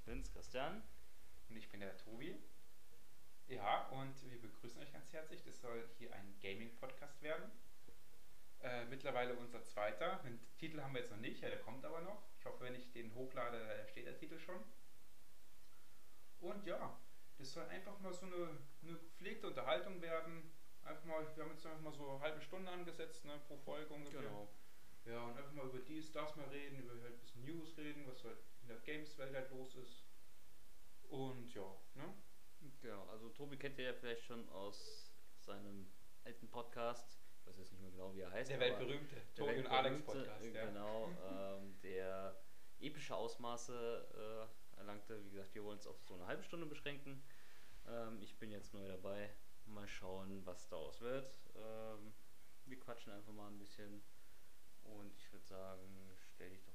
ich bin's, Christian. Und ich bin der Tobi. Ja, und wir begrüßen euch ganz herzlich. Das soll hier ein Gaming-Podcast werden. Äh, mittlerweile unser zweiter. Den Titel haben wir jetzt noch nicht, ja, der kommt aber noch. Ich hoffe, wenn ich den hochlade, da steht der Titel schon. Und ja, das soll einfach mal so eine, eine gepflegte Unterhaltung werden. Einfach mal, wir haben jetzt einfach mal so eine halbe Stunde angesetzt, ne, pro Folge ungefähr. Genau. Ja, und einfach mal über dies, das mal reden, über halt ein bisschen News reden, was halt der Games-Welt halt los ist. Und ja, ne? Genau, also Tobi kennt ihr ja vielleicht schon aus seinem alten Podcast. Ich weiß jetzt nicht mehr genau, wie er heißt. Der weltberühmte der Tobi und Alex Podcast, äh, ja. Genau, ähm, der epische Ausmaße äh, erlangte. Wie gesagt, wir wollen es auf so eine halbe Stunde beschränken. Ähm, ich bin jetzt neu dabei. Mal schauen, was daraus wird. Ähm, wir quatschen einfach mal ein bisschen. Und ich würde sagen, stell dich doch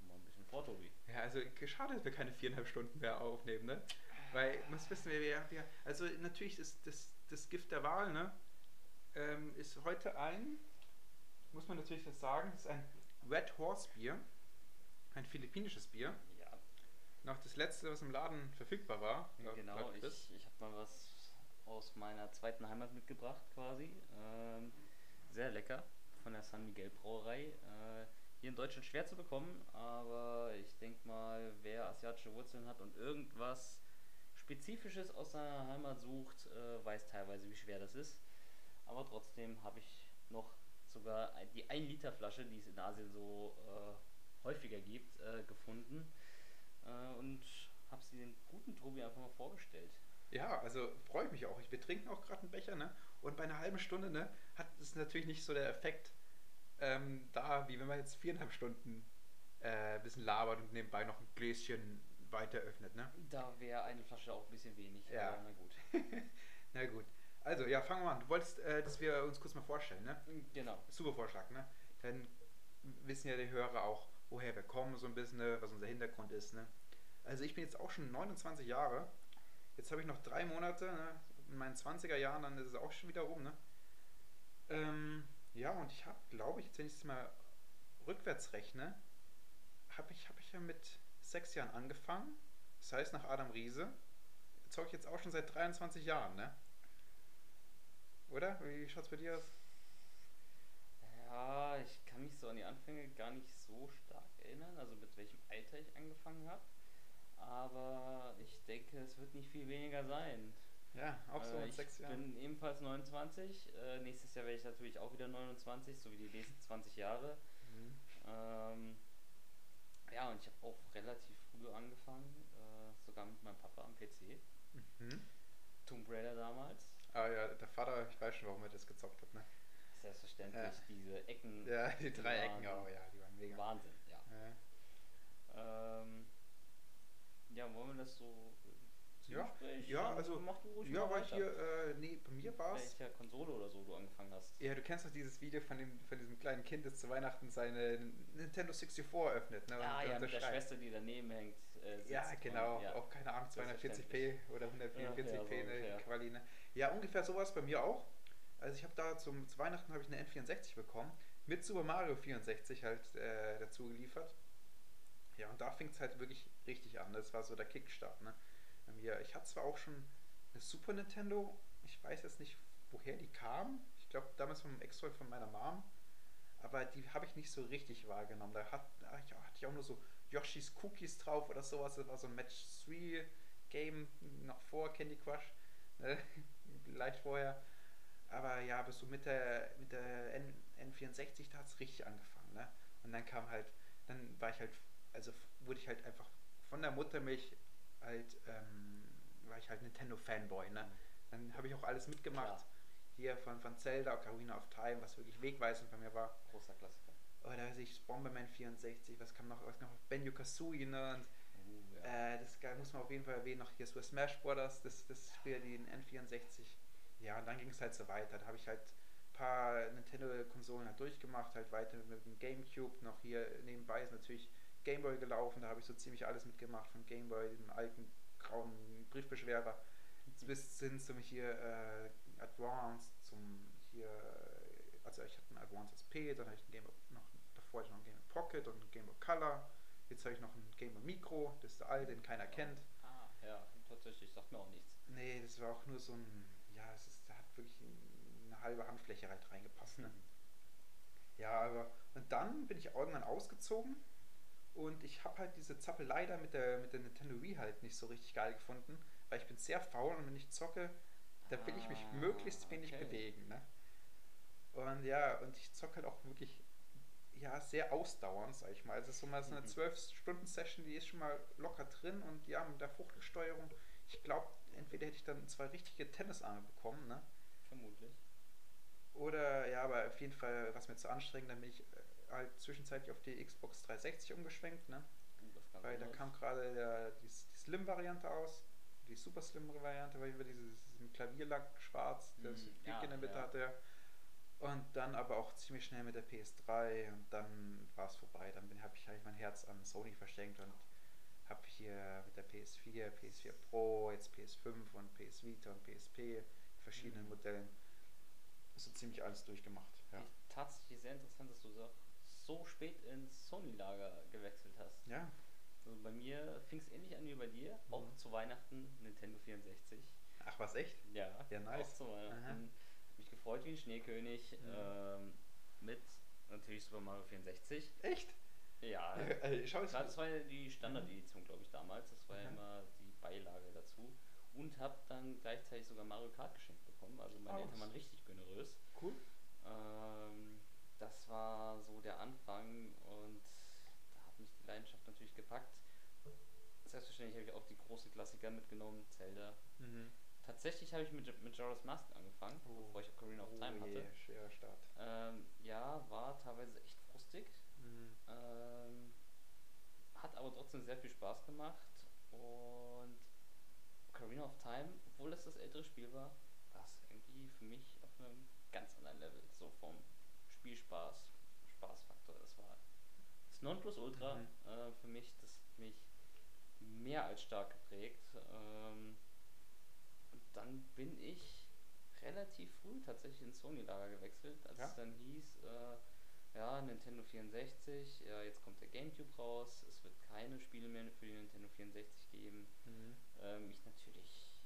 vor, Tobi. Ja, also schade, dass wir keine viereinhalb Stunden mehr aufnehmen, ne? Weil, muss wissen wir, wir, wir also natürlich ist das, das Gift der Wahl, ne? Ähm, ist heute ein, muss man natürlich das sagen, ist ein Red Horse Bier, ein philippinisches Bier. Ja, Noch das letzte, was im Laden verfügbar war. Genau, ich, ich habe mal was aus meiner zweiten Heimat mitgebracht quasi. Ähm, sehr lecker von der San Miguel Brauerei. Äh, hier in Deutschland schwer zu bekommen, aber ich denke mal, wer asiatische Wurzeln hat und irgendwas Spezifisches aus seiner Heimat sucht, äh, weiß teilweise, wie schwer das ist. Aber trotzdem habe ich noch sogar die 1 Liter Flasche, die es in Asien so äh, häufiger gibt, äh, gefunden äh, und habe sie den guten Tobi einfach mal vorgestellt. Ja, also freue ich mich auch. Wir trinken auch gerade einen Becher, ne? Und bei einer halben Stunde, ne, hat es natürlich nicht so der Effekt ähm, da, wie wenn man jetzt viereinhalb Stunden äh, ein bisschen labert und nebenbei noch ein Gläschen weiter öffnet, ne? Da wäre eine Flasche auch ein bisschen wenig, Ja. na gut. Na gut. Also, ja, fangen wir an. Du wolltest, äh, dass wir uns kurz mal vorstellen, ne? Genau. Super Vorschlag, ne? Dann wissen ja die Hörer auch, woher wir kommen, so ein bisschen, ne? was unser Hintergrund ist, ne? Also, ich bin jetzt auch schon 29 Jahre. Jetzt habe ich noch drei Monate, ne? In meinen 20er Jahren, dann ist es auch schon wieder rum, ne? Ähm, ja, und ich habe, glaube ich, jetzt, wenn ich es mal rückwärts rechne, habe ich, hab ich ja mit sechs Jahren angefangen. Das heißt, nach Adam Riese zocke ich jetzt auch schon seit 23 Jahren, ne? Oder? Wie schaut's bei dir aus? Ja, ich kann mich so an die Anfänge gar nicht so stark erinnern, also mit welchem Alter ich angefangen habe. Aber ich denke, es wird nicht viel weniger sein. Ja, auch so Äh, ich sechs Jahren. bin ebenfalls 29. Äh, nächstes Jahr werde ich natürlich auch wieder 29, so wie die nächsten 20 Jahre. Mhm. Ähm, ja, und ich habe auch relativ früh angefangen, äh, sogar mit meinem Papa am PC. Mhm. Tomb Raider damals. Ah ja, der Vater, ich weiß schon, warum er das gezockt hat, ne? Selbstverständlich, Ja. diese Ecken. Ja, die drei Ecken waren auch, ja, die waren mega. Wahnsinn, ja. Ja. Ähm, ja, wollen wir das so Ja, Zwiegespräch? ja, also, mach du ruhig Ja, mal war ich weiter. hier, äh, nee, bei mir war es. Welcher Konsole oder so du angefangen hast. Ja, du kennst doch dieses Video von, dem, von diesem kleinen Kind, das zu Weihnachten seine Nintendo 64 öffnet, ne? ah und, ja, und mit der. Schwester, die daneben hängt. Äh, Ja, und- genau, ja. auch keine Ahnung, 240p Selbstverständlich. oder 144p Ja, ja, so ne. Quali, ne? Ja, ungefähr sowas bei mir auch. Also ich habe da zum, zu Weihnachten habe ich eine N64 bekommen, mit Super Mario 64 halt äh, dazu geliefert. Ja, und da fing es halt wirklich richtig an. Das war so der Kickstart, ne? Bei mir, ich hatte zwar auch schon eine Super Nintendo, ich weiß jetzt nicht, woher die kam. Ich glaube damals vom Ex-Freund von meiner Mom. Aber die habe ich nicht so richtig wahrgenommen. Da hat, da hatte ich auch nur so Yoshis Cookies drauf oder sowas. Das war so ein Match 3 Game noch vor Candy Crush. Ne? Leicht vorher. Aber ja, bis so mit der, mit der N, N64, da hat es richtig angefangen. Ne? Und dann kam halt, dann war ich halt, also wurde ich halt einfach von der Muttermilch halt, ähm, war ich halt Nintendo-Fanboy. Ne? Dann habe ich auch alles mitgemacht. Klar. Hier von, von Zelda, Ocarina of Time, was wirklich wegweisend bei mir war. Großer Klassiker. Oder weiß ich, Bomberman 64, was kam noch, was noch, Benjo Kazooie, ne? Und Uh, ja. äh, das muss man auf jeden Fall erwähnen, noch hier Super Smash Brothers, das, das Spiel, die in N64. Ja, und dann ging es halt so weiter. Da habe ich halt ein paar Nintendo-Konsolen halt durchgemacht, halt weiter mit dem Gamecube, noch hier nebenbei ist natürlich Gameboy gelaufen, da habe ich so ziemlich alles mitgemacht, von Gameboy, dem alten grauen Briefbeschwerer, bis hin zum hier äh, Advance, zum hier, also ich hatte einen Advance SP, dann hatte ich einen Game Boy, noch davor hatte ich noch einen Game Boy Pocket und einen Game Boy Color, Jetzt habe ich noch ein Gamer Micro, das ist der alte, den keiner kennt. Ah, ja, tatsächlich, sagt mir auch nichts. Nee, das war auch nur so ein, ja, es ist, da hat wirklich eine halbe Handfläche halt reingepasst. Ne? Ja, aber und dann bin ich irgendwann ausgezogen und ich habe halt diese Zappelei da mit der, mit der Nintendo Wii halt nicht so richtig geil gefunden, weil ich bin sehr faul und wenn ich zocke, da will ich mich Ah, möglichst wenig okay. bewegen. Ne? Und ja, und ich zocke halt auch wirklich ja, sehr ausdauernd, sag ich mal. Also so mal so eine Mhm. 12-Stunden-Session, die ist schon mal locker drin und ja, mit der Fuchtelsteuerung, ich glaube, entweder hätte ich dann zwei richtige Tennisarme bekommen, ne? Vermutlich. Oder ja, aber auf jeden Fall, was mir zu anstrengend, dann bin ich äh, halt zwischenzeitlich auf die Xbox 360 umgeschwenkt, ne? Uh, Weil da kam gerade der- die, die Slim-Variante aus, die Super Slim-Variante, weil über dieses, diesen Klavierlack schwarz, das Mhm, Krieg ja, in der Mitte ja. hatte. Und dann aber auch ziemlich schnell mit der PS3 und dann war es vorbei. Dann habe ich halt mein Herz an Sony verschenkt und habe hier mit der PS4, PS4 Pro, jetzt PS5 und PS Vita und PSP, verschiedenen Mhm. Modellen, so ziemlich alles durchgemacht. Ja, Tatsächlich sehr interessant, dass du so, so spät ins Sony-Lager gewechselt hast. ja Also bei mir fing es ähnlich an wie bei dir, auch Mhm. zu Weihnachten Nintendo 64. ach was, echt? Ja, Ja, nice. auch zu Weihnachten. Aha. Mich gefreut wie ein Schneekönig Mhm. ähm, mit natürlich Super Mario 64. Echt? Ja, Äh, schau Klar, das war ja die Standard-Edition, glaube ich, damals. Das war ja Mhm. immer die Beilage dazu. Und habe dann gleichzeitig sogar Mario Kart geschenkt bekommen. Also meine Oh. Eltern waren richtig generös. cool. Ähm, das war so der Anfang und da hat mich die Leidenschaft natürlich gepackt. Selbstverständlich habe ich auch die großen Klassiker mitgenommen, Zelda. Mhm. Tatsächlich habe ich mit Majora's Mask angefangen, Oh. bevor ich Ocarina of Time oh je, hatte. schwerer Start. Ähm, ja, war teilweise echt frustig. Mhm. Ähm, hat aber trotzdem sehr viel Spaß gemacht und Ocarina of Time, obwohl es das ältere Spiel war, war es irgendwie für mich auf einem ganz anderen Level. So vom Spielspaß, Spaßfaktor. Das war das Nonplusultra Mhm. äh, für mich. Das hat mich mehr als stark geprägt. Ähm, und dann bin ich relativ früh tatsächlich ins Sony-Lager gewechselt, als Ja? es dann hieß, äh, ja, Nintendo 64, ja, jetzt kommt der GameCube raus, es wird keine Spiele mehr für die Nintendo 64 geben. Mhm. Ähm, ich natürlich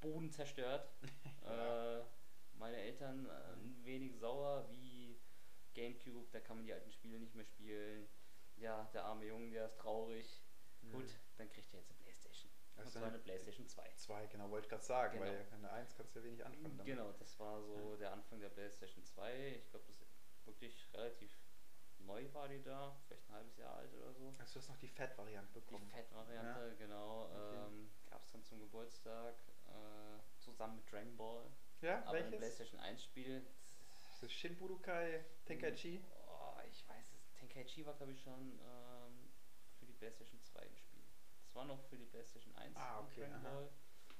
Boden zerstört. Äh, meine Eltern äh, ein wenig sauer, wie GameCube, da kann man die alten Spiele nicht mehr spielen. Ja, der arme Junge, der ist traurig. Mhm. Gut, dann kriegt er jetzt eine Playstation. Das Und zwar eine- Playstation 2. Zwei, genau, wollte ich gerade sagen, Genau. weil eine 1 kannst du ja wenig anfangen damit. Genau, das war so Ja. der Anfang der PlayStation 2. Ich glaube, das ist wirklich relativ neu war die da, vielleicht ein halbes Jahr alt oder so. Also du hast noch die Fat-Variante Die bekommen. Fett-Variante, genau. Okay. Ähm, Gab es dann zum Geburtstag äh, zusammen mit Dragon Ball. Ja, Aber ein welches? PlayStation 1 Spiel. Das ist Shin Budokai Tenkaichi. Oh, ich weiß es. Tenkaichi war, glaube ich, schon ähm, für die PlayStation 2 ein Spiel. Das war noch für die PlayStation 1 Ah, okay, Dragon aha. Ball.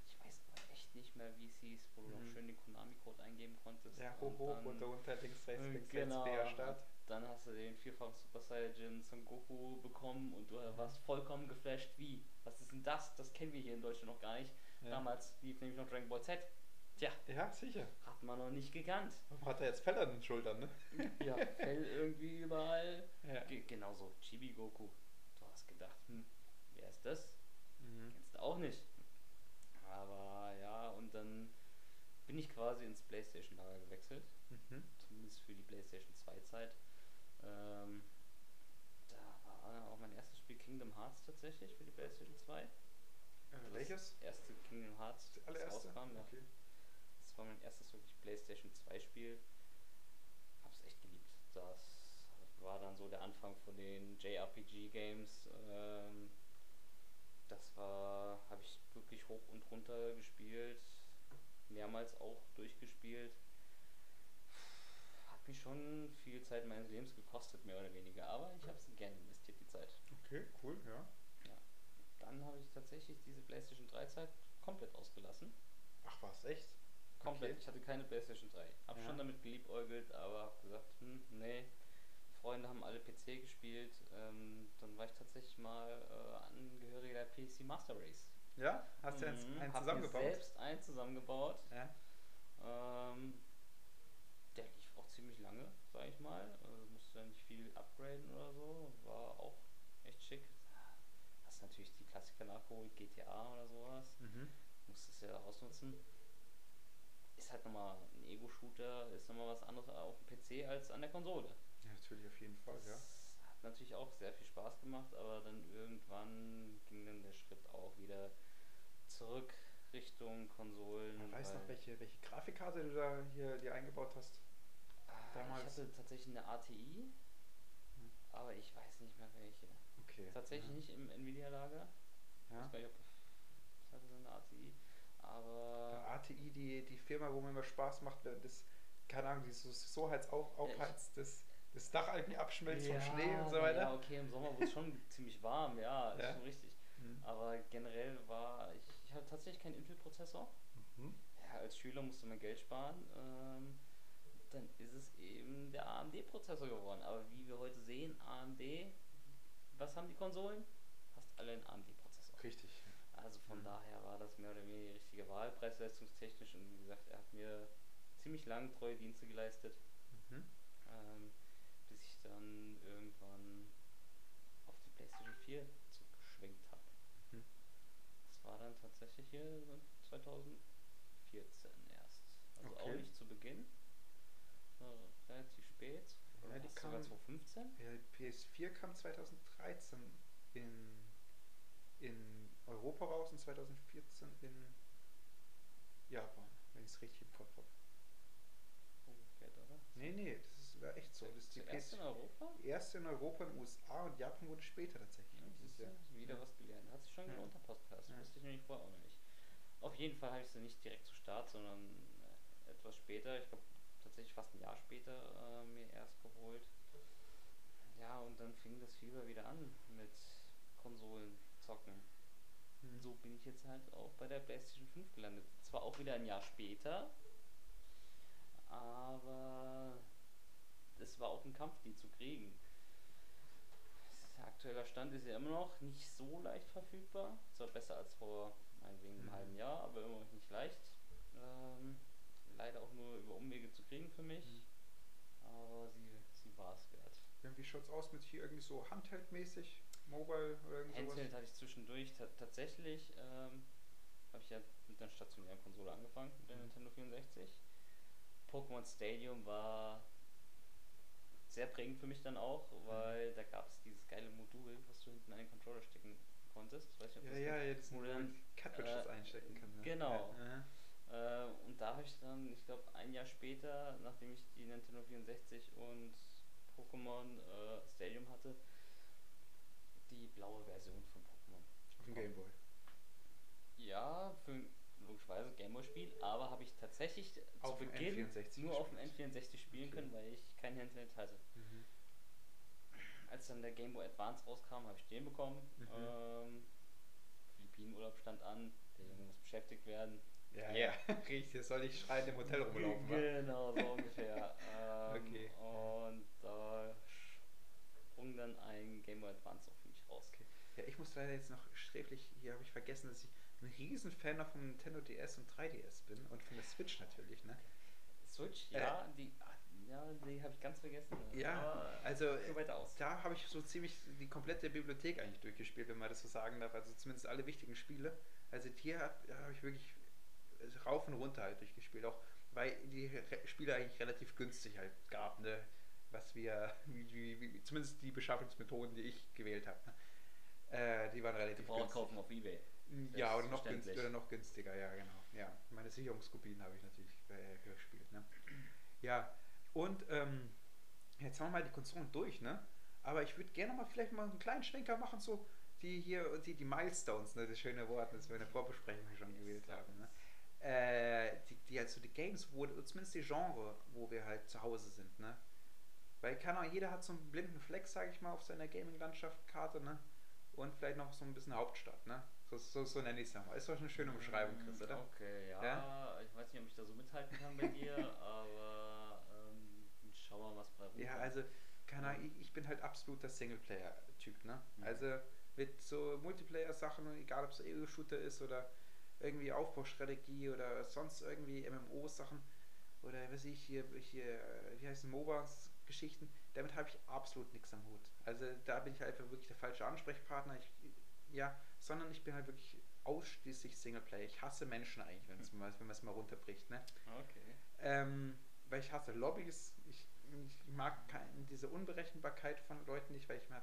Ich weiß aber echt nicht mehr, wie es hieß, wo du noch Mhm. schön den Konami-Code eingeben konntest. Ja, und hoch, hoch, runter, runter, links, rechts, äh, links, genau. rechts, Start. Dann hast du den vierfachen Super Saiyajin Son Goku bekommen und du Mhm. warst vollkommen geflasht. Wie? Was ist denn das? Das kennen wir hier in Deutschland noch gar nicht. Ja. Damals lief nämlich noch Dragon Ball Z. Tja, ja, sicher. hat man noch nicht gekannt. Warum hat er jetzt Fell an den Schultern, ne? Ja, Fell irgendwie überall. Ja. Ge genauso, Chibi Goku. Du hast gedacht, hm, wer ist das? Mhm. Kennst du auch nicht. Aber ja, und dann bin ich quasi ins Playstation-Lager gewechselt. Mhm. Zumindest für die Playstation 2 Zeit. Ähm, da war auch mein erstes Spiel Kingdom Hearts tatsächlich für die Playstation 2. Äh, Das welches? erste Kingdom Hearts, Das das allererste? rauskam. Ja. Okay. Das war mein erstes wirklich PlayStation 2 Spiel. Hab's echt geliebt. Das war dann so der Anfang von den JRPG Games. Ähm, das war, habe ich wirklich hoch und runter gespielt, mehrmals auch durchgespielt. Hat mich schon viel Zeit meines Lebens gekostet, mehr oder weniger, aber ich habe es gerne investiert, die Zeit. Okay, cool, ja. Dann habe ich tatsächlich diese PlayStation 3 Zeit komplett ausgelassen. Ach was, echt? Komplett. Okay. Ich hatte keine PlayStation 3. Hab Ja. schon damit geliebäugelt, aber hab gesagt, hm, nee. Freunde haben alle PC gespielt. Ähm, dann war ich tatsächlich mal äh, Angehöriger der PC Master Race. Ja? Hast du jetzt Mhm, einen hab zusammengebaut? Mir selbst einen zusammengebaut. Ja. Ähm, der lief auch ziemlich lange, sag ich mal. Also musste ja nicht viel upgraden oder so. War auch echt natürlich die Klassiker nachgeholt, GTA oder sowas. Mhm. Musstest ja ausnutzen. Ist halt nochmal ein Ego-Shooter, ist nochmal was anderes auf dem PC als an der Konsole. Ja, natürlich auf jeden Fall, ja. Das hat natürlich auch sehr viel Spaß gemacht, aber dann irgendwann ging dann der Schritt auch wieder zurück Richtung Konsolen. Man weiß noch, welche, welche Grafikkarte du da hier dir eingebaut hast. Ah, damals- Ich hatte tatsächlich eine ATI, Hm. aber ich weiß nicht mehr welche. Okay. Tatsächlich ja. nicht im Nvidia-Lager. Ich Ja. weiß gar nicht, ob ich hatte so eine ATI. Aber Ja, ATI, die, die Firma, wo mir immer Spaß macht, das, keine Ahnung, die so, so heiz auf, aufheizt, das, das Dach irgendwie abschmilzt vom Schnee und so weiter. Ja, okay, im Sommer wurde es schon ziemlich warm, ja, ist Ja. schon richtig. Mhm. Aber generell war ich, ich hatte tatsächlich keinen Intel-Prozessor. Mhm. Ja, als Schüler musste man Geld sparen. Ähm, dann ist es eben der AMD-Prozessor geworden. Aber wie wir heute sehen, AMD, was haben die Konsolen? Fast alle einen AMD-Prozessor. Richtig. Also von Mhm. daher war das mehr oder weniger die richtige Wahl, preisleistungstechnisch. Und wie gesagt, er hat mir ziemlich lange treue Dienste geleistet, Mhm. ähm, bis ich dann irgendwann auf die PlayStation 4 zugeschwenkt habe. Mhm. Das war dann tatsächlich hier so 2014 erst. Also auch Okay. nicht zu Beginn. Relativ spät. Ja, die war's sogar kam- 2015? Ja, die PS4 kam 2013 in, in Europa raus und 2014 in Japan, wenn ich es richtig im Kopf habe. Umgekehrt, oder? Nee, nee, das ist, war echt so. Das ist die Zuerst in Europa? erste in Europa, in den USA und Japan wurde später tatsächlich. Ja, siehst du, Ja. wieder was gelernt. Hat sich schon Ja. gelohnt, der Podcast. Ja. Wusste ich nämlich vorher auch noch nicht. Auf jeden Fall habe ich sie nicht direkt zu Start, sondern äh, etwas später, ich glaube tatsächlich fast ein Jahr später, äh, mir erst geholt. Ja, und dann fing das Fieber wieder an mit Konsolen zocken. So bin ich jetzt halt auch bei der PlayStation 5 gelandet. Zwar auch wieder ein Jahr später, aber es war auch ein Kampf, die zu kriegen. Der aktuelle Stand ist ja immer noch nicht so leicht verfügbar. Zwar besser als vor meinetwegen einem halben Jahr, aber immer noch nicht leicht. Ähm, leider auch nur über Umwege zu kriegen für mich. Mhm. Aber sie, sie war es wert. Ja, Wie schaut's aus mit hier irgendwie so Handheld-mäßig? Mobile oder irgend sowas? Handheld hatte ich zwischendurch ta tatsächlich, ähm, habe ich ja mit einer stationären Konsole angefangen, mit der Mhm. Nintendo 64. Pokémon Stadium war sehr prägend für mich dann auch, weil da gab es dieses geile Modul, was du hinten an den Controller stecken konntest. Weiß nicht, ob Ja, ja, das Wo du dann, Cartridges äh, einstecken kann. Ne? genau. Ja, Äh, und da habe ich dann, ich glaube, ein Jahr später, nachdem ich die Nintendo 64 und Pokémon äh, Stadium hatte, die blaue Version von Pokémon. auf dem Gameboy. Ja, für ein logischerweise Gameboy-Spiel, aber habe ich tatsächlich Auf zu Beginn N64 nur auf dem gespielt. N64 spielen Okay. können, weil ich kein Handheld hatte. Mhm. Als dann der Game Boy Advance rauskam, habe ich den bekommen. Mhm. Ähm, Philippinenurlaub stand an, der Junge muss beschäftigt werden. Ja, ja, richtig. Das soll ich schreien im Hotel rumlaufen. Genau, so ungefähr. Ähm, Okay. Und da sprung dann ein Game Boy Advance für mich raus. Okay. Ja, ich muss leider jetzt noch sträflich, hier habe ich vergessen, dass ich ein riesen Fan noch vom Nintendo DS und 3DS bin und von der Switch natürlich, ne? Switch, Äh. ja, die, ja, die habe ich ganz vergessen. Ja, aber also so weiter aus. da habe ich so ziemlich die komplette Bibliothek eigentlich durchgespielt, wenn man das so sagen darf. Also zumindest alle wichtigen Spiele. Also hier habe hab ich wirklich rauf und runter halt durchgespielt. Auch weil die Re Spiele eigentlich relativ günstig halt gab, ne? Was wir, wie, wie, zumindest die Beschaffungsmethoden, die ich gewählt habe, ne? äh, die waren relativ Gebraucht günstig. kaufen auf Ebay. Ja, oder noch, günstiger, oder noch günstiger, ja, genau. Ja, meine Sicherungskopien habe ich natürlich äh, gespielt. Ne? Ja, und ähm, jetzt haben wir mal die Konsolen durch, ne? Aber ich würde gerne mal vielleicht mal einen kleinen Schwenker machen, so die hier, die, die Milestones, ne? Das schöne Wort, das wir in der Vorbesprechung schon Yes, gewählt haben. Ne? Äh, die, die also die Games, wo, zumindest die Genre, wo wir halt zu Hause sind, ne? Weil keine Ahnung, jeder hat so einen blinden Fleck, sage ich mal, auf seiner Gaming-Landschaft-Karte, ne? Und vielleicht noch so ein bisschen Hauptstadt, ne? So, so, so nenne ich es ja mal. Ist doch eine schöne Beschreibung, Chris, oder? Okay, ja, Ja? Ich weiß nicht, ob ich da so mithalten kann bei dir, aber ähm, schauen wir mal, was bei rumkommt. Ja, also, keine Ahnung, ich, ich bin halt absoluter Singleplayer-Typ, ne? Mhm. Also mit so Multiplayer-Sachen, egal ob es Ego-Shooter ist oder irgendwie Aufbaustrategie oder sonst irgendwie MMO-Sachen oder weiß ich hier, hier wie heißen MOBAs-Geschichten, damit habe ich absolut nichts am Hut. Also da bin ich halt einfach wirklich der falsche Ansprechpartner. Ich ja, sondern ich bin halt wirklich ausschließlich Singleplayer. Ich hasse Menschen eigentlich, wenn's mal, wenn man es mal runterbricht. Ne? Okay. Ähm, weil ich hasse Lobbys. Ich, ich mag kein, diese Unberechenbarkeit von Leuten nicht, weil ich mir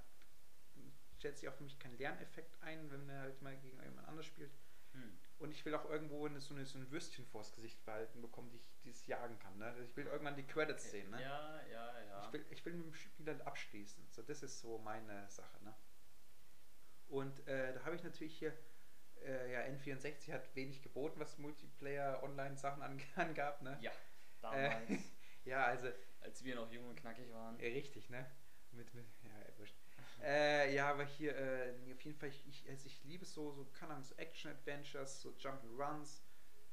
stellt sich auch für mich kein Lerneffekt ein, wenn man halt mal gegen jemand anders spielt. Hm. Und ich will auch irgendwo eine, so, eine, so ein Würstchen vors Gesicht behalten bekommen, die ich dieses jagen kann. Ne? Also ich will irgendwann die Credits sehen. Ne? Ja, ja, ja. Ich, will, ich will mit dem Spieler abschließen. So, das ist so meine Sache. Ne? Und äh, da habe ich natürlich hier, äh, ja, N64 hat wenig geboten, was Multiplayer-Online-Sachen an, angab. Ne? ja, damals, Äh, ja, also als wir noch jung und knackig waren. richtig, ne? Mit, mit, ja, wurscht. Äh, ja, aber hier, äh, auf jeden Fall, ich, ich, also ich liebe so, so, keine Ahnung, so Action-Adventures, so Jump'n'Runs,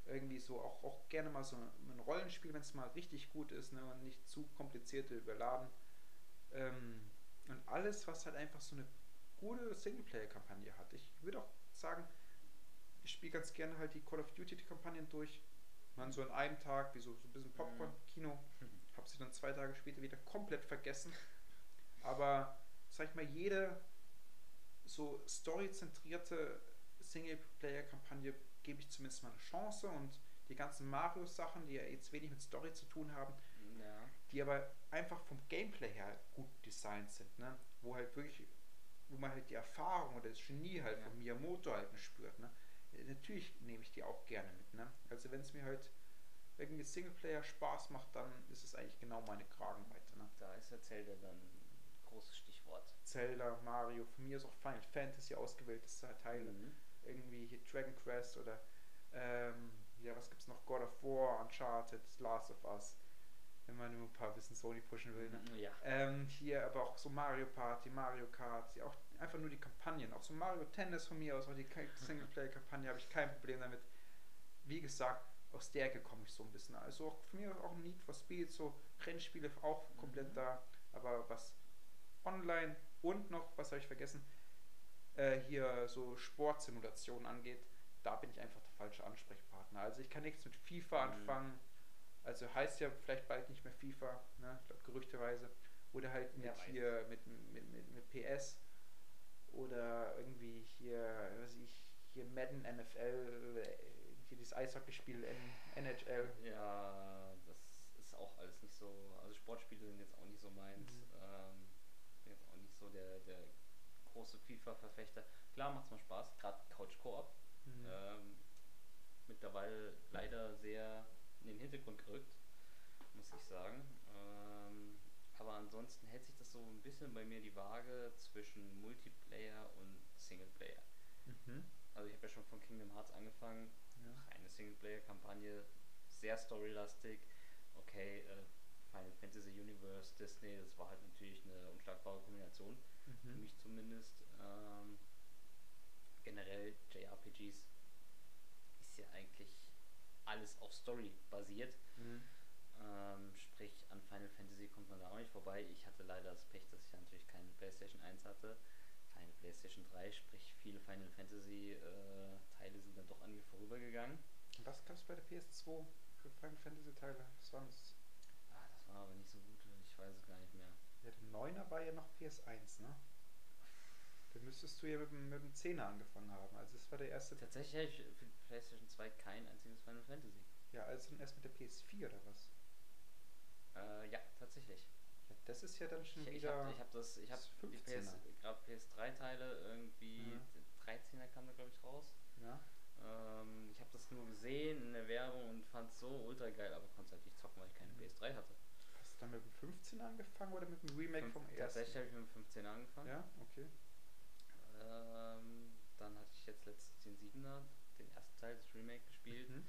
irgendwie so, auch, auch gerne mal so ein Rollenspiel, wenn es mal richtig gut ist, ne, und nicht zu komplizierte überladen. Ähm, und alles, was halt einfach so eine gute Singleplayer-Kampagne hat. Ich würde auch sagen, ich spiele ganz gerne halt die Call of Duty-Kampagnen durch. Man so an einem Tag, wie so, so ein bisschen Popcorn-Kino. Habe sie dann zwei Tage später wieder komplett vergessen. Aber sag ich mal, jede so storyzentrierte Singleplayer-Kampagne gebe ich zumindest mal eine Chance und die ganzen Mario-Sachen, die ja jetzt wenig mit Story zu tun haben, Ja. die aber einfach vom Gameplay her gut designt sind, ne? Wo halt wirklich, wo man halt die Erfahrung oder das Genie halt Ja. von Miyamoto halt spürt, ne? Äh, Natürlich nehme ich die auch gerne mit, ne? Also wenn es mir halt irgendwie Singleplayer Spaß macht, dann ist es eigentlich genau meine Kragenweite, ne? Da ist ja Zelda dann ein großes Stichwort. Zelda, Mario, von mir ist auch Final Fantasy ausgewählte Teile. Mhm. Irgendwie hier Dragon Quest oder ähm, ja, was gibt's noch? God of War, Uncharted, Last of Us. Wenn man nur ein paar bisschen Sony pushen will, ne? Ja. Ähm, hier aber auch so Mario Party, Mario Kart, ja, auch einfach nur die Kampagnen, auch so Mario Tennis von mir aus, auch die Singleplayer-Kampagne habe ich kein Problem damit. Wie gesagt, aus der Ecke komme ich so ein bisschen. Also auch von mir auch ein Need for Speed, so Rennspiele auch komplett Mhm. da, aber was online und noch, was habe ich vergessen, äh, hier so Sportsimulationen angeht, da bin ich einfach der falsche Ansprechpartner. Also ich kann nichts mit FIFA Mhm. anfangen. Also heißt ja vielleicht bald nicht mehr FIFA, ne? Ich glaube gerüchteweise. Oder halt mit hier mit, mit, mit, mit PS oder irgendwie hier, was ich, hier Madden NFL, hier dieses Eishockeyspiel NHL. Ja, das ist auch alles nicht so. Also Sportspiele sind jetzt auch nicht so meins. Mhm. Ähm, bin jetzt auch nicht so der, der große FIFA-Verfechter. Klar macht's mal Spaß, gerade Couch Koop. Mhm. Ähm, mittlerweile leider sehr in den Hintergrund gerückt, muss ich sagen. Ähm, aber ansonsten hält sich das so ein bisschen bei mir die Waage zwischen Multiplayer und Singleplayer. Mhm. Also ich habe ja schon von Kingdom Hearts angefangen, Ja. reine Singleplayer-Kampagne, sehr storylastig. Okay, äh, Final Fantasy Universe, Disney, das war halt natürlich eine unschlagbare Kombination, für Mhm. mich zumindest. Ähm, generell JRPGs ist ja eigentlich alles auf Story basiert. Mhm. Ähm, sprich, an Final Fantasy kommt man da auch nicht vorbei. Ich hatte leider das Pech, dass ich natürlich keine PlayStation 1 hatte, keine PlayStation 3, sprich, viele Final Fantasy äh, Teile sind dann doch an mir vorübergegangen. Was gab es bei der PS2 für Final Fantasy Teile? Das waren. Ah, aber nicht so gut, ich weiß es gar nicht mehr. Ja, der 9er war ja noch PS1, ne? Da müsstest du ja mit, dem- mit dem 10er angefangen haben. Also das war der erste. Tatsächlich habe ich für die PlayStation 2 kein einziges Final Fantasy. Ja, also dann erst mit der PS4 oder was? Äh, ja, tatsächlich. Ja, das ist ja dann schon Ich, ich wieder. habe ich hab das, ich habe das die 15er. PS, gerade PS3-Teile irgendwie, Ja. der 13er kam da glaube ich raus. ja. Ähm, ich habe das nur gesehen in der Werbung und fand es so ultra geil, aber konnte halt nicht zocken, weil ich keine Mhm. PS3 hatte. Du dann mit dem 15er angefangen oder mit dem Remake Fünf- vom ersten? Tatsächlich habe ich mit dem 15 angefangen. Ja, okay. Ähm, dann hatte ich jetzt letztens den 7er, den ersten Teil des Remake gespielt. Mhm.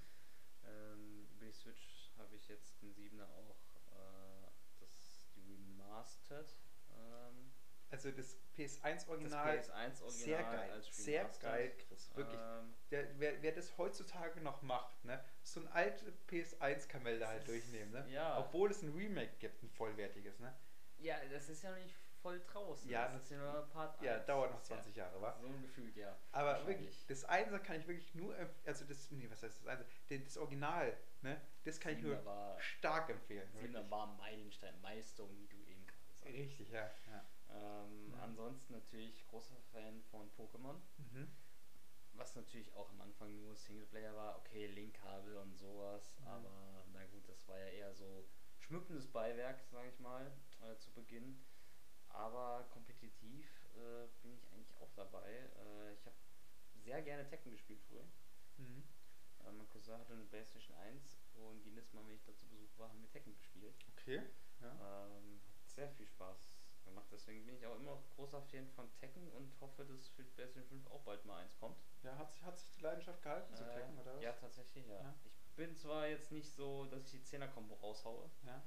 Ähm, über die Switch habe ich jetzt den 7er auch äh, das die Remastered. Ähm, Also das PS1 das Original. PS1 Original sehr geil. Sehr geil, Chris. Wirklich. Ähm, Der, wer, wer das heutzutage noch macht, ne? So ein altes PS1-Kamell da halt durchnehmen, ne? ja. Obwohl es ein Remake gibt, ein vollwertiges, ne? ja, das ist ja noch nicht voll draußen. Ja, das ist ja nur Part Ja, 1. dauert noch Das ist ja 20 Jahre, wa? So gefühlt, ja. Aber wirklich, das Einser kann ich wirklich nur, also das, nee, was heißt das Einser? Das Original, ne? Das kann ich Siebener nur war, stark empfehlen. Siebener wirklich. war Meilenstein, Milestone, wie du eben gerade sagst. Richtig, ja. ja. Ähm, Ja. Ansonsten natürlich großer Fan von Pokémon. Mhm. Was natürlich auch am Anfang nur Singleplayer war, okay, Linkkabel und sowas, Mhm. aber na gut, das war ja eher so schmückendes Beiwerk, sage ich mal, äh, zu Beginn. Aber kompetitiv äh, bin ich eigentlich auch dabei. Äh, ich habe sehr gerne Tekken gespielt früher. Mhm. Äh, mein Cousin hatte eine Playstation 1 und jedes Mal, wenn ich da zu Besuch war, haben wir Tekken gespielt. Okay. Ja. Ähm, hat sehr viel Spaß gemacht, deswegen bin ich auch immer großer Fan von Tekken und hoffe, dass für die PlayStation 5 auch bald mal eins kommt. ja, hat sich, hat sich die Leidenschaft gehalten zu Äh, Tekken, oder was? Ja, tatsächlich, ja. Ja. Ich bin zwar jetzt nicht so, dass ich die 10er-Kombo raushaue, Ja.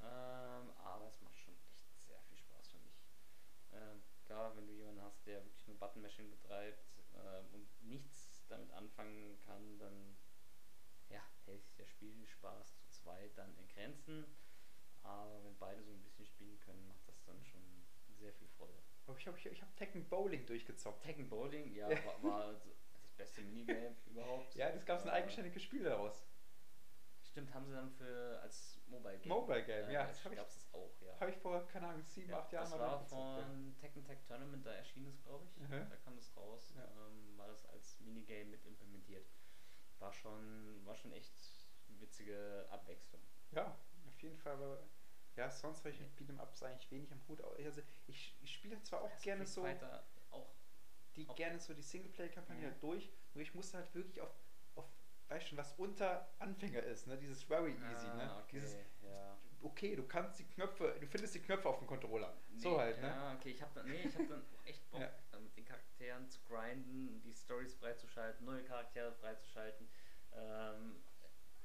ähm, aber es macht schon echt sehr viel Spaß für mich. Ähm, klar, wenn du jemanden hast, der wirklich nur Button-Mashing betreibt ähm, und nichts damit anfangen kann, dann ja, hält sich der Spielspaß zu zweit dann in Grenzen. Aber wenn beide so ein bisschen spielen können, macht das dann schon sehr viel Freude. Aber ich habe ich, ich hab Tekken Bowling durchgezockt. Tekken Bowling, ja, war, war so das beste Minigame überhaupt. Ja, das gab es ein Äh, eigenständiges Spiel daraus. Stimmt, haben sie dann für als Mobile Game. Mobile Game, ja, das Das gab es auch, ja. Habe ich vor, keine Ahnung, sieben, ja acht Jahren das mal war durchgezockt, ja. von Tekken Tag Tournament, da erschien es, glaube ich. Mhm. Da kam das raus. Ja. Ähm, war das als Minigame mit implementiert. War schon, war schon echt witzige Abwechslung. Ja, auf jeden Fall. Aber ja, sonst habe ich mit Beat'em Ups eigentlich wenig am Hut. Also ich, ich spiele zwar auch Ja, gerne so, auch. die auch- gerne so die Singleplayer-Kampagne Mhm. durch, nur ich musste halt wirklich auf, auf weißt schon, was unter Anfänger ist, ne? Dieses very easy, ah, ne? Okay, Dieses, ja. okay, du kannst die Knöpfe, du findest die Knöpfe auf dem Controller. so halt, ne? Ja, okay, ich habe dann, nee, ich hab dann echt Bock, Ja. mit den Charakteren zu grinden, die Stories freizuschalten, neue Charaktere freizuschalten. Ähm,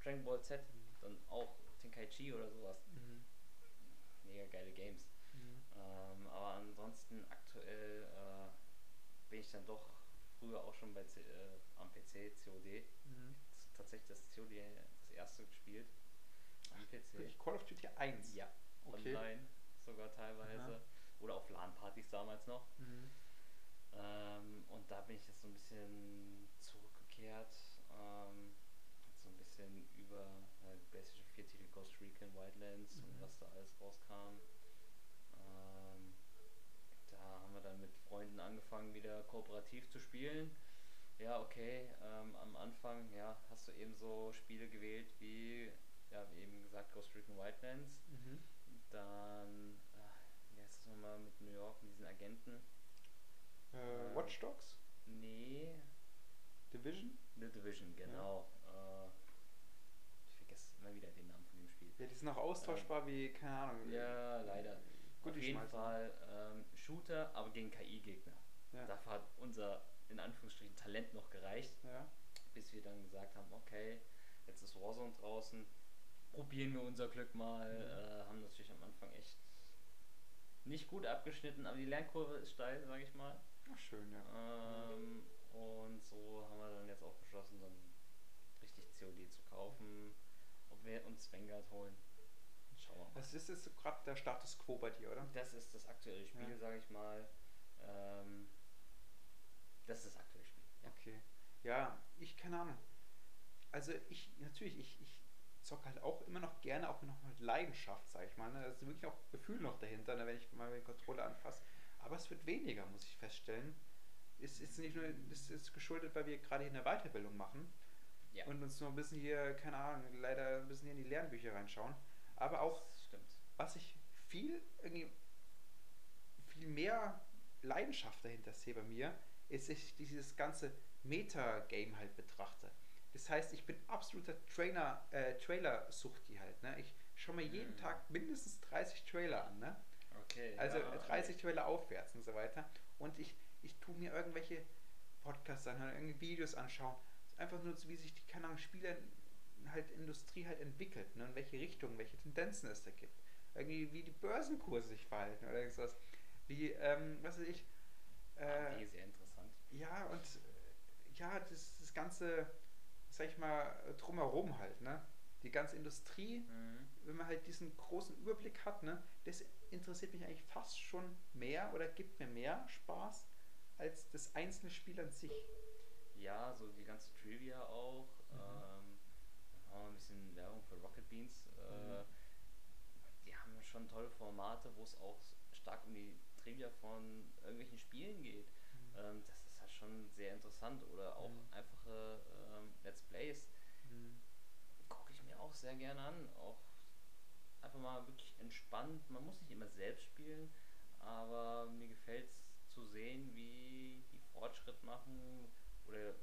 Dragon Ball Z, dann auch Tenkaichi oder sowas. Mhm. Mega geile Games. Mhm. Ähm, aber ansonsten aktuell äh, bin ich dann doch früher auch schon bei C äh, am PC COD. Mhm. Tatsächlich das COD das erste gespielt. Am PC. Wirklich Call of Duty 1. Ja, Okay. online sogar teilweise. Aha. Oder auf LAN-Partys damals noch. Mhm. Ähm, und da bin ich jetzt so ein bisschen zurückgekehrt. Ähm, so ein bisschen über äh, PlayStation 4 Titel Ghost Recon Wildlands Mhm. und was da alles rauskam. Ähm, da haben wir dann mit Freunden angefangen, wieder kooperativ zu spielen. Ja, okay, ähm, am Anfang ja, hast du eben so Spiele gewählt wie, ja, wie eben gesagt, Ghost Recon Wildlands. Mhm. Dann, äh, wie heißt das nochmal mit New York, mit diesen Agenten? Äh, Äh, Watch Dogs? Nee, Division? The Division, genau. Äh, ich vergesse immer wieder den Namen von dem Spiel. Ja, die sind auch austauschbar wie, keine Ahnung. Ja, leider. Gut, Auf jeden. Fall ähm, Shooter, aber gegen KI-Gegner. Ja. Dafür hat unser, in Anführungsstrichen, Talent noch gereicht, ja. bis wir dann gesagt haben, okay, jetzt ist Warzone draußen, probieren wir unser Glück mal. Mhm. Äh, haben natürlich am Anfang echt nicht gut abgeschnitten, aber die Lernkurve ist steil, sage ich mal. Ach, schön, ja. Ähm, und so haben wir dann jetzt auch beschlossen, dann richtig COD zu kaufen. Ob wir uns Vanguard holen. Schauen wir mal. Das ist jetzt gerade der Status Quo bei dir, oder? Das ist das aktuelle Spiel, Ja. sage ich mal. Ähm, das ist das aktuelle Spiel. Ja. Okay. Ja, ich, keine Ahnung. Also ich, natürlich, ich, ich zocke halt auch immer noch gerne, auch noch mit Leidenschaft, sag ich mal. Ne? Da ist wirklich auch Gefühl noch dahinter, ne? wenn ich mal den Controller anfasse. Aber es wird weniger, muss ich feststellen. Es ist nicht nur, es ist geschuldet, weil wir gerade hier eine Weiterbildung machen Ja. und uns nur ein bisschen hier, keine Ahnung, leider ein bisschen hier in die Lernbücher reinschauen. Aber auch was ich viel irgendwie viel mehr Leidenschaft dahinter sehe bei mir, ist, dass ich dieses ganze Meta-Game halt betrachte. Das heißt, ich bin absoluter Trainer, äh, Trailer-Suchti halt. Ne? Ich schaue mir jeden Mhm. Tag mindestens 30 Trailer an. Ne? Okay. Also ja, äh, 30 Trailer aufwärts und so weiter. Und ich, ich tue mir irgendwelche Podcasts anhören, irgendwie Videos anschauen. Einfach nur, so, wie sich die, keine Ahnung, Spiele halt Industrie halt entwickelt ne? und welche Richtungen, welche Tendenzen es da gibt. Irgendwie, wie die Börsenkurse sich verhalten oder irgendwas. Wie, ähm, was weiß ich, Ah, äh, nee, sehr interessant. Ja, und äh, ja, das, das ganze, sag ich mal, drumherum halt, ne? Die ganze Industrie, Mhm. wenn man halt diesen großen Überblick hat, ne, das interessiert mich eigentlich fast schon mehr oder gibt mir mehr Spaß als das einzelne Spiel an sich. Ja, so die ganze Trivia auch. Mhm. Ähm, ein bisschen Werbung für Rocket Beans. Äh, Mhm. Die haben schon tolle Formate, wo es auch stark um die Trivia von irgendwelchen Spielen geht, Mhm. ähm, das ist schon sehr interessant. Oder auch Mhm. einfache ähm, Let's Plays Mhm. gucke ich mir auch sehr gerne an. Auch einfach mal wirklich entspannt. Man muss nicht immer selbst spielen, aber mir gefällt es zu sehen, wie die Fortschritt machen oder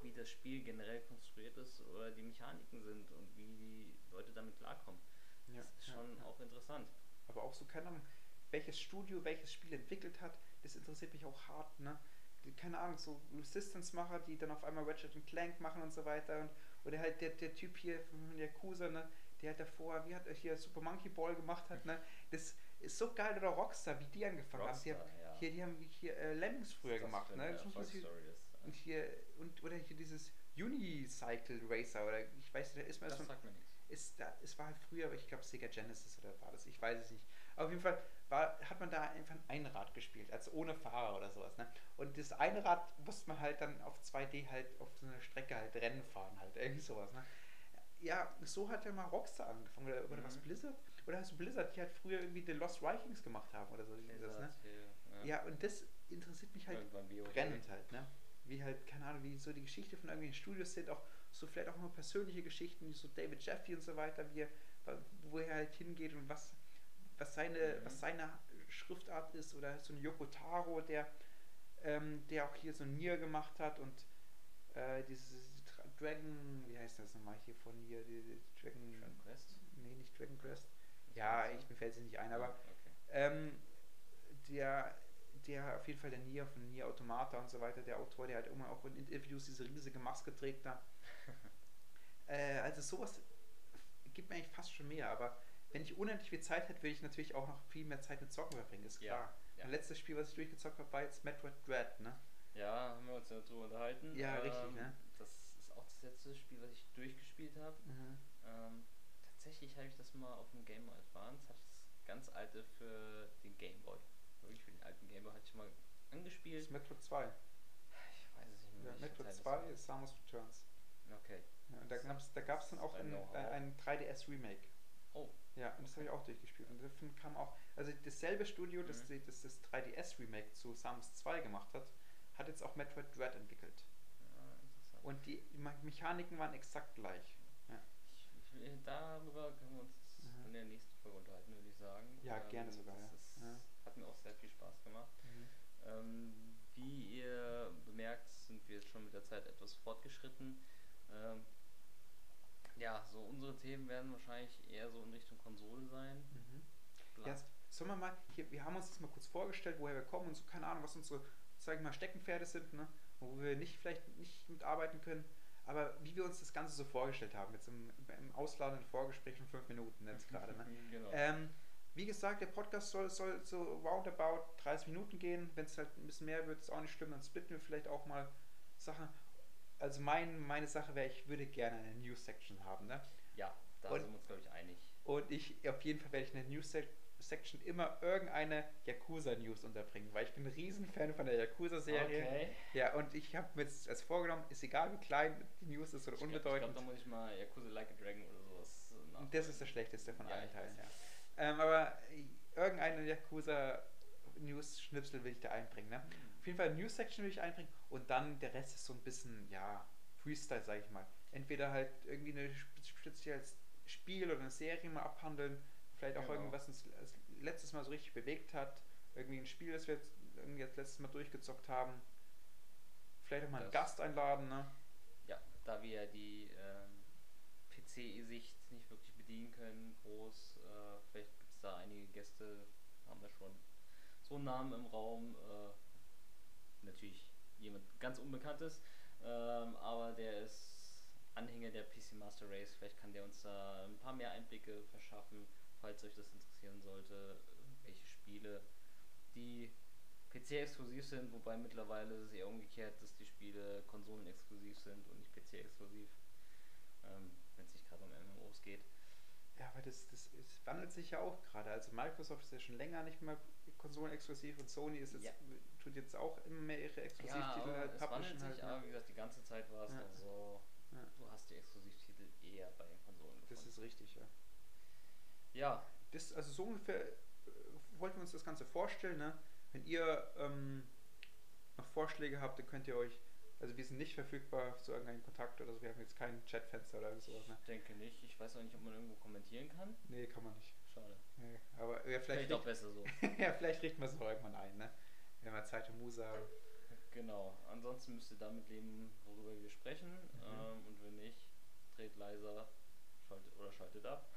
wie das Spiel generell konstruiert ist oder die Mechaniken sind und wie die Leute damit klarkommen. Ja, das ist ja, schon ja. auch interessant. Aber auch so, keine Ahnung, welches Studio welches Spiel entwickelt hat, das interessiert mich auch hart, ne? Keine Ahnung, so Resistance-Macher, die dann auf einmal Ratchet und Clank machen und so weiter. Und, oder halt der, der Typ hier von Yakuza, ne? Der hat davor, wie hat er hier Super Monkey Ball gemacht hat, ne? Das ist so geil, oder Rockstar, wie die angefangen haben. Die haben Rockstar, ja. hier, die haben hier äh, Lemmings früher das gemacht, ne? Das muss man sich, und hier, und, oder hier dieses Unicycle Racer, oder ich weiß nicht, da ist man Das so sagt mir nichts. ist da, es war halt früher, ich glaube Sega Genesis oder war das, ich weiß es nicht. Aber auf jeden Fall war, hat man da einfach ein Einrad gespielt, also ohne Fahrer oder sowas. Ne? Und das eine Rad musste man halt dann auf 2D halt auf so einer Strecke halt Rennen fahren, halt irgendwie sowas. Ne? Ja, so hat ja mal Rockstar angefangen oder, oder Mhm. was Blizzard? Oder hast du Blizzard, die halt früher irgendwie The Lost Vikings gemacht haben oder so. Das, ne? Blizzard, Ja, und das interessiert mich halt brennend halt, ne? Wie halt, keine Ahnung, wie so die Geschichte von irgendwelchen Studios sind, auch so vielleicht auch mal persönliche Geschichten, wie so David Jeffy und so weiter, wie er, wo er halt hingeht und was, was seine, Mhm. was seine Schriftart ist, oder so ein Yoko Taro, der, ähm, der auch hier so Nier gemacht hat und äh, dieses Dragon, wie heißt das nochmal hier von hier, die, Dragon, Dragon Quest? nee, nicht Dragon Quest. Ja, ich, mir fällt es nicht ein, aber okay. ähm, der, der auf jeden Fall der Nier von Nier Automata und so weiter, der Autor, der halt immer auch in Interviews diese riesige Maske trägt da. äh, also sowas gibt mir eigentlich fast schon mehr, aber wenn ich unendlich viel Zeit hätte, würde ich natürlich auch noch viel mehr Zeit mit Zocken verbringen, ist klar. ja. Mein letztes Spiel, was ich durchgezockt habe, war jetzt Metroid Dread, ne? Ja, haben wir uns ja drüber unterhalten. Ja, richtig, ne? Das ist auch das letzte Spiel, was ich durchgespielt habe. Mhm. Ähm, tatsächlich habe ich das mal auf dem Game Boy Advance, ich das ganz alte für den Game Boy. Wirklich für den alten Game Boy hatte ich mal Das angespielt. ist Metroid 2. Ich weiß es nicht mehr. Ja, Metroid Zeit das 2 war. ist Samus Returns. Okay. Ja, und da gab es da gab's dann auch Bei ein, Know-how. äh, ein 3DS-Remake. Oh, Ja, und das habe ich auch durchgespielt. Und davon kam auch, also dasselbe Studio, das Mhm. das, das 3DS-Remake zu Samus 2 gemacht hat, hat jetzt auch Metroid Dread entwickelt. ja, interessant. Und die Me- Mechaniken waren exakt gleich. Ja, Ich, darüber können wir uns Mhm. in der nächsten Folge unterhalten, würde ich sagen. Ja, gerne sogar, Das ist, Ja. Hat mir auch sehr viel Spaß gemacht. Ähm, wie ihr bemerkt, sind wir jetzt schon mit der Zeit etwas fortgeschritten. Ähm, ja, so unsere Themen werden wahrscheinlich eher so in Richtung Konsole sein. Mhm. Ja, sollen wir mal, hier, wir haben uns das mal kurz vorgestellt, woher wir kommen und so, keine Ahnung, was unsere, sag ich mal, Steckenpferde sind, ne? wo wir nicht vielleicht nicht mitarbeiten können, aber wie wir uns das Ganze so vorgestellt haben, jetzt im, im ausladenden Vorgespräch von fünf Minuten jetzt gerade. Ne? genau. Ähm, wie gesagt, der Podcast soll, soll so roundabout 30 Minuten gehen. Wenn es halt ein bisschen mehr wird, ist auch nicht schlimm, dann splitten wir vielleicht auch mal Sachen. Also mein, meine Sache wäre, ich würde gerne eine News-Section haben. Ne? ja, da und- sind wir uns, glaube ich, einig. Und ich, auf jeden Fall werde ich in der News-Section immer irgendeine Yakuza-News unterbringen, weil ich bin ein Riesenfan von der Yakuza-Serie. Ja, und ich habe mir jetzt als vorgenommen, ist egal wie klein die News ist oder Ich glaube, unbedeutend. da muss ich mal Yakuza Like a Dragon oder sowas nachholen. Das ist der schlechteste von Ja, allen ich Teilen, ja. Ähm, aber irgendeine Yakuza-News-Schnipsel will ich da einbringen. Ne? Auf jeden Fall News-Section will ich einbringen und dann der Rest ist so ein bisschen, ja, Freestyle, sag ich mal. Entweder halt irgendwie eine spe- spezielles Spiel oder eine Serie mal abhandeln, vielleicht auch Genau. irgendwas uns letztes Mal so richtig bewegt hat, irgendwie ein Spiel, das wir jetzt irgendwie das letztes Mal durchgezockt haben. Vielleicht auch mal einen Das- Gast einladen, ne? Ja, da wir die ähm, PC-Sicht nicht wirklich bedienen können, groß, äh, vielleicht gibt es da einige Gäste, haben wir schon so einen Namen im Raum. Äh, natürlich jemand ganz Unbekanntes, ähm, aber der ist Anhänger der PC Master Race. Vielleicht kann der uns da ein paar mehr Einblicke verschaffen, falls euch das interessieren sollte, welche Spiele, die PC-exklusiv sind, wobei mittlerweile ist es eher umgekehrt, dass die Spiele konsolenexklusiv sind und nicht PC-exklusiv, ähm, wenn es nicht gerade um MMOs geht. Ja, aber das, das, es wandelt sich ja auch gerade. Also Microsoft ist ja schon länger nicht mehr konsolenexklusiv und Sony ist jetzt, Ja. Tut jetzt auch immer mehr ihre Ja, Exklusivtitel aber halt es publishen wandelt sich, halt. aber ne? wie gesagt, die ganze Zeit war es Ja. noch so, Ja. du hast die Exklusivtitel eher bei den Konsolen Das gefunden. ist richtig, ja. ja, Das, also so ungefähr äh, wollten wir uns das Ganze vorstellen. Ne? Wenn ihr ähm, noch Vorschläge habt, dann könnt ihr euch, also wir sind nicht verfügbar zu irgendeinem Kontakt oder so, wir haben jetzt kein Chatfenster oder sowas. Ne? Ich denke nicht. Ich weiß auch nicht, ob man irgendwo kommentieren kann. Nee, kann man nicht. Schade. Nee, aber ja, vielleicht, Vielleicht auch besser so. ja, vielleicht richten wir es noch irgendwann ein, ne? Wenn wir Zeit und Muse haben. Genau. Ansonsten müsst ihr damit leben, worüber wir sprechen. Mhm. Ähm, und wenn nicht, dreht leiser schaltet, oder schaltet ab.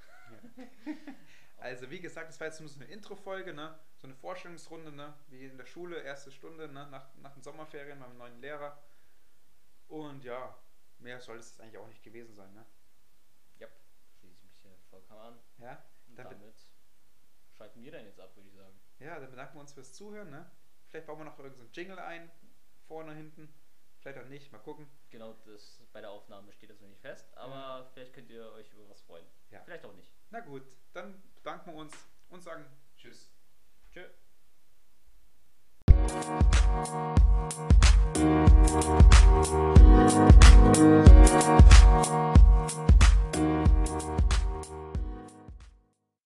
Also wie gesagt, das war jetzt nur so eine Intro-Folge, ne? so eine Vorstellungsrunde, ne? wie in der Schule, erste Stunde, ne? nach, nach den Sommerferien beim neuen Lehrer. Und ja, mehr soll es eigentlich auch nicht gewesen sein. Ne? Ja, schließe ich mich hier vollkommen an. Ja? Be- damit schalten wir dann jetzt ab, würde ich sagen. ja, dann bedanken wir uns fürs Zuhören. Ne? Vielleicht bauen wir noch irgendeinen so Jingle ein, vorne, hinten. Vielleicht auch nicht, mal gucken. Genau, das bei der Aufnahme steht das noch nicht fest, aber mhm. vielleicht könnt ihr euch über was freuen. Ja. Vielleicht auch nicht. Na gut, dann bedanken wir uns und sagen Tschüss. Tschö.